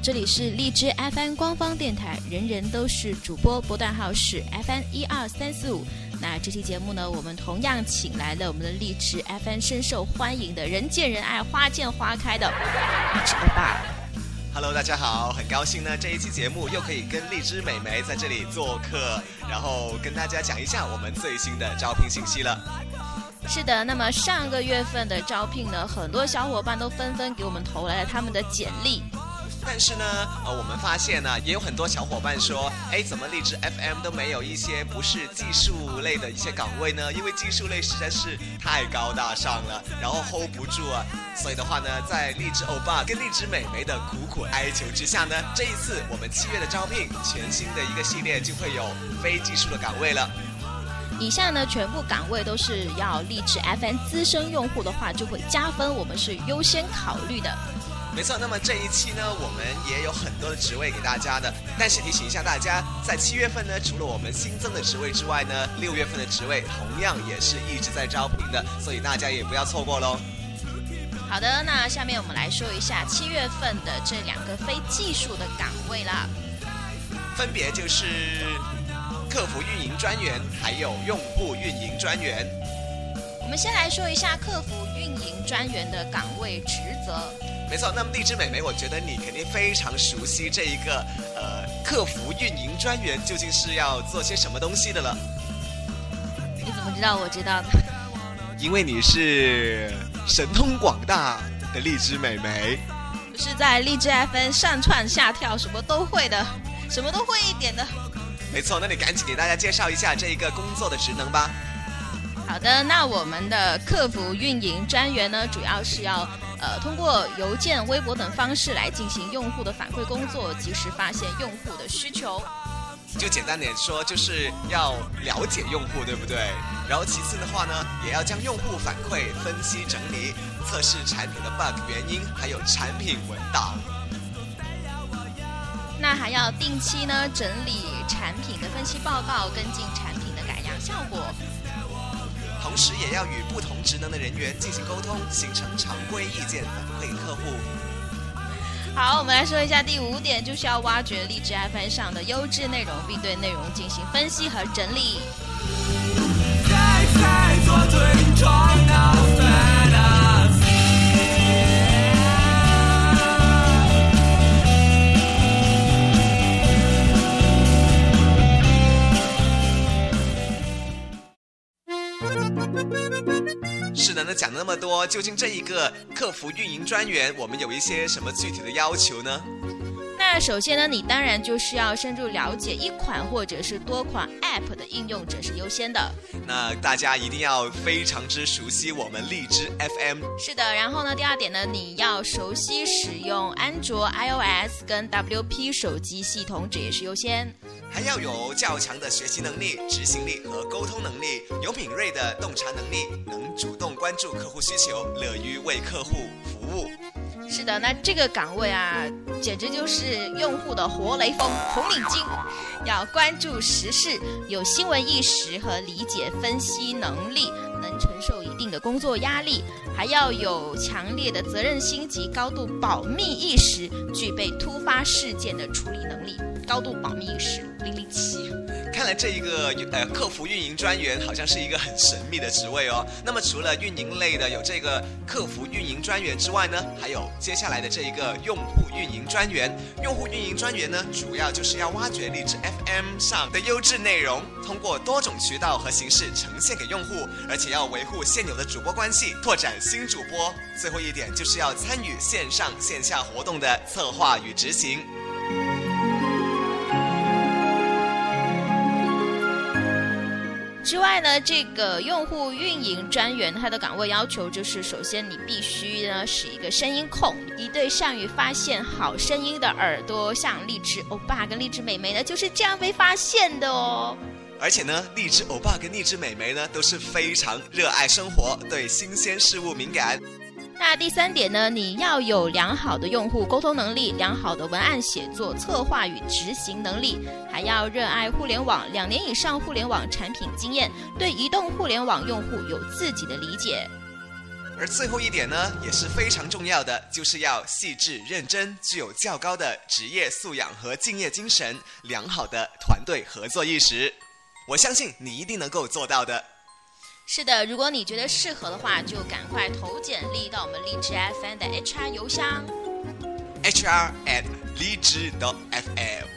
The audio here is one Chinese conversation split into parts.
这里是荔枝 FM 官方电台，人人都是主播，波段号是 FM 一二三四五。那这期节目呢，我们同样请来了我们的荔枝 FM 深受欢迎的人见人爱、花见花开的荔枝欧巴。Hello，大家好，很高兴呢，这一期节目又可以跟荔枝美眉在这里做客，然后跟大家讲一下我们最新的招聘信息了。是的，那么上个月份的招聘呢，很多小伙伴都纷纷给我们投来了他们的简历。但是呢，呃，我们发现呢，也有很多小伙伴说，哎，怎么荔枝 FM 都没有一些不是技术类的一些岗位呢？因为技术类实在是太高大上了，然后 hold 不住啊。所以的话呢，在荔枝欧巴跟荔枝美眉的苦苦哀求之下呢，这一次我们七月的招聘，全新的一个系列就会有非技术的岗位了。以下呢，全部岗位都是要荔枝 FM 资深用户的话，就会加分，我们是优先考虑的。没错，那么这一期呢，我们也有很多的职位给大家的。但是提醒一下大家，在七月份呢，除了我们新增的职位之外呢，六月份的职位同样也是一直在招聘的，所以大家也不要错过喽。好的，那下面我们来说一下七月份的这两个非技术的岗位啦。分别就是客服运营专员，还有用户运营专员。我们先来说一下客服运营专员的岗位职责。没错，那么荔枝美眉，我觉得你肯定非常熟悉这一个呃客服运营专员究竟是要做些什么东西的了。你怎么知道我知道的？因为你是神通广大的荔枝美眉。是在荔枝 FM 上窜下跳，什么都会的，什么都会一点的。没错，那你赶紧给大家介绍一下这一个工作的职能吧。好的，那我们的客服运营专员呢，主要是要呃通过邮件、微博等方式来进行用户的反馈工作，及时发现用户的需求。就简单点说，就是要了解用户，对不对？然后其次的话呢，也要将用户反馈分析整理，测试产品的 bug 原因，还有产品文档。那还要定期呢整理产品的分析报告，跟进产品的改良效果。同时也要与不同职能的人员进行沟通，形成常规意见反馈给客户。好，我们来说一下第五点，就是要挖掘荔枝 FM 上的优质内容，并对内容进行分析和整理。在在做是的，那讲那么多，究竟这一个客服运营专员，我们有一些什么具体的要求呢？那首先呢，你当然就是要深入了解一款或者是多款 App 的应用者是优先的。那大家一定要非常之熟悉我们荔枝 FM。是的，然后呢，第二点呢，你要熟悉使用安卓、iOS 跟 WP 手机系统，这也是优先。还要有较强的学习能力、执行力和沟通能力，有敏锐的洞察能力，能主动关注客户需求，乐于为客户服务。是的，那这个岗位啊，简直就是用户的活雷锋、红领巾，要关注时事，有新闻意识和理解分析能力，能承受一定的工作压力，还要有强烈的责任心及高度保密意识，具备突发事件的处理能力。高度保密意识，零零七。看来这一个呃客服运营专员好像是一个很神秘的职位哦。那么除了运营类的有这个客服运营专员之外呢，还有接下来的这一个用户运营专员。用户运营专员呢，主要就是要挖掘荔枝 FM 上的优质内容，通过多种渠道和形式呈现给用户，而且要维护现有的主播关系，拓展新主播。最后一点就是要参与线上线下活动的策划与执行。之外呢，这个用户运营专员他的岗位要求就是，首先你必须呢是一个声音控，一对善于发现好声音的耳朵，像荔枝欧巴跟荔枝美眉呢就是这样被发现的哦。而且呢，荔枝欧巴跟荔枝美眉呢都是非常热爱生活，对新鲜事物敏感。那第三点呢，你要有良好的用户沟通能力、良好的文案写作、策划与执行能力，还要热爱互联网，两年以上互联网产品经验，对移动互联网用户有自己的理解。而最后一点呢，也是非常重要的，就是要细致认真，具有较高的职业素养和敬业精神，良好的团队合作意识。我相信你一定能够做到的。是的，如果你觉得适合的话，就赶快投简历到我们荔枝 FM 的 HR 邮箱。HR at 荔枝 FM。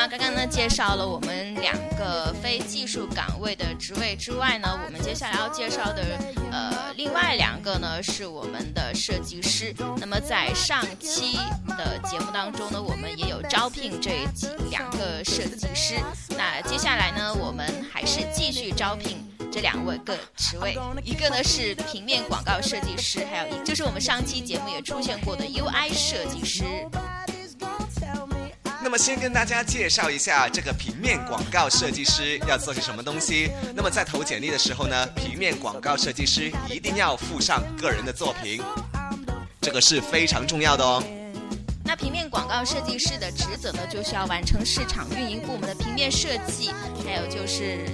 那刚刚呢介绍了我们两个非技术岗位的职位之外呢，我们接下来要介绍的呃另外两个呢是我们的设计师。那么在上期的节目当中呢，我们也有招聘这几两个设计师。那接下来呢，我们还是继续招聘。这两位个职位，一个呢是平面广告设计师，还有一就是我们上期节目也出现过的 UI 设计师。那么先跟大家介绍一下这个平面广告设计师要做些什么东西。那么在投简历的时候呢，平面广告设计师一定要附上个人的作品，这个是非常重要的哦。那平面广告设计师的职责呢，就是要完成市场运营部门的平面设计，还有就是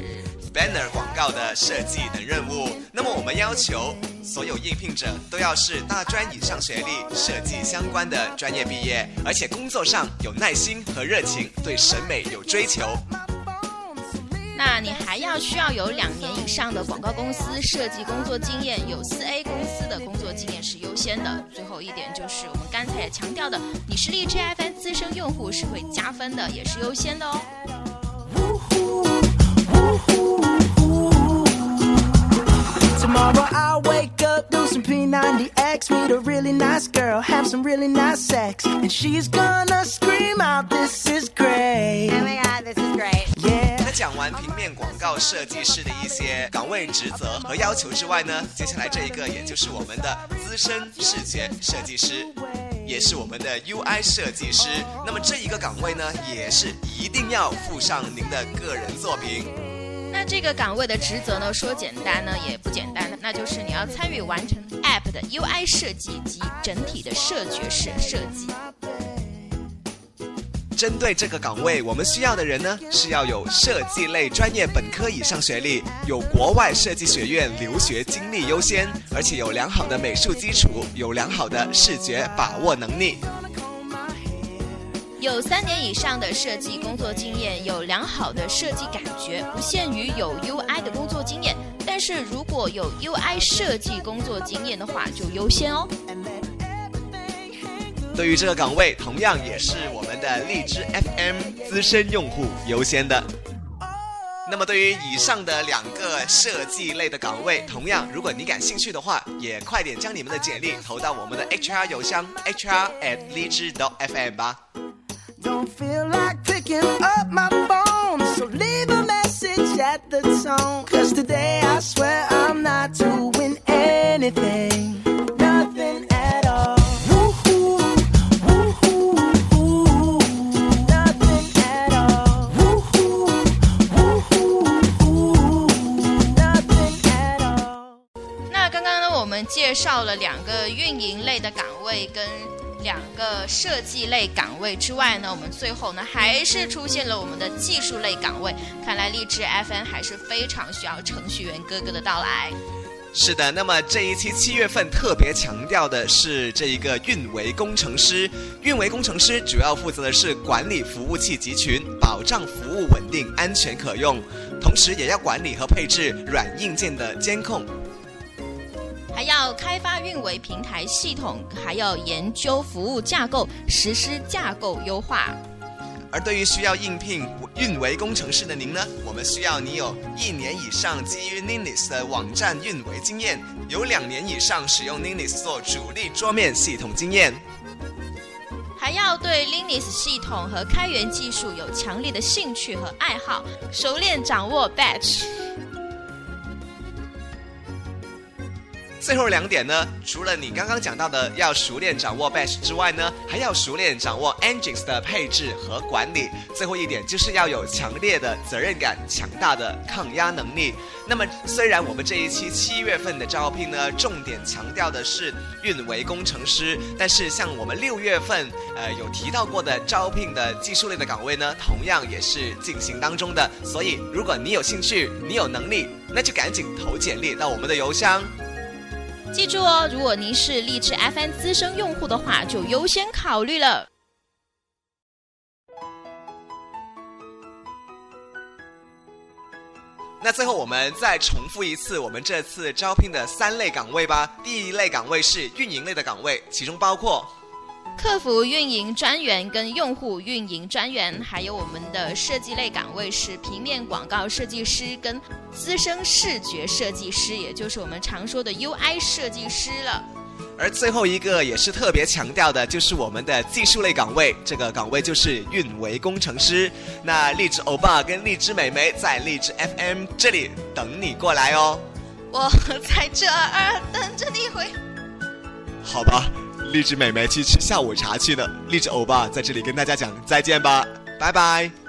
banner 广告的设计等任务。那么我们要求所有应聘者都要是大专以上学历、设计相关的专业毕业，而且工作上有耐心和热情，对审美有追求。那你还要需要有两年以上的广告公司设计工作经验，有四 A 公司的工作经验是优先的。最后一点就是我们刚才也强调的，你是荔枝 FM 资深用户是会加分的，也是优先的哦。Tomorrow I'll wake up, do some P90X, meet a really nice girl, have some really nice sex, and she's gonna scream out, "This is great!" Oh my god, this is great. Yeah. 那讲完平面广告设计师的一些岗位职责和要求之外呢，接下来这一个也就是我们的资深视觉设计师，也是我们的 UI 设计师。那么这一个岗位呢，也是一定要附上您的个人作品。那这个岗位的职责呢，说简单呢也不简单，那就是你要参与完成 App 的 UI 设计及整体的视觉式设计。针对这个岗位，我们需要的人呢是要有设计类专业本科以上学历，有国外设计学院留学经历优先，而且有良好的美术基础，有良好的视觉把握能力。有三年以上的设计工作经验，有良好的设计感觉，不限于有 UI 的工作经验，但是如果有 UI 设计工作经验的话，就优先哦。对于这个岗位，同样也是我们的荔枝 FM 资深用户优先的。那么，对于以上的两个设计类的岗位，同样，如果你感兴趣的话，也快点将你们的简历投到我们的 HR 邮箱 HR at 荔枝 FM 吧。Don't feel like picking up my phone, so leave a message at the tone. Cause today I swear I'm not doing anything, nothing at all. Woo-hoo, woo-hoo, woo-hoo, nothing at all. Woo-hoo, woo-hoo, woo-hoo, nothing at all. 那刚刚呢，我们介绍了两个运营类的岗位跟两个设计类岗位之外呢，我们最后呢还是出现了我们的技术类岗位。看来荔枝 FM 还是非常需要程序员哥哥的到来。是的，那么这一期七月份特别强调的是这一个运维工程师。运维工程师主要负责的是管理服务器集群，保障服务稳定、安全可用，同时也要管理和配置软硬件的监控。还要开发运维平台系统，还要研究服务架构，实施架构优化。而对于需要应聘运维工程师的您呢，我们需要你有一年以上基于 Linux 的网站运维经验，有两年以上使用 Linux 做主力桌面系统经验。还要对 Linux 系统和开源技术有强烈的兴趣和爱好，熟练掌握 Batch。最后两点呢，除了你刚刚讲到的要熟练掌握 Bash 之外呢，还要熟练掌握 Engines 的配置和管理。最后一点就是要有强烈的责任感、强大的抗压能力。那么，虽然我们这一期七月份的招聘呢，重点强调的是运维工程师，但是像我们六月份呃有提到过的招聘的技术类的岗位呢，同样也是进行当中的。所以，如果你有兴趣，你有能力，那就赶紧投简历到我们的邮箱。记住哦，如果您是荔枝 FM 资深用户的话，就优先考虑了。那最后我们再重复一次我们这次招聘的三类岗位吧。第一类岗位是运营类的岗位，其中包括客服运营专员跟用户运营专员，还有我们的设计类岗位是平面广告设计师跟资深视觉设计师，也就是我们常说的 UI 设计师了。而最后一个也是特别强调的，就是我们的技术类岗位，这个岗位就是运维工程师。那荔枝欧巴跟荔枝美眉在荔枝 FM 这里等你过来哦。我在这儿等着你回。好吧，荔枝美眉去吃下午茶去了，荔枝欧巴在这里跟大家讲再见吧，拜拜。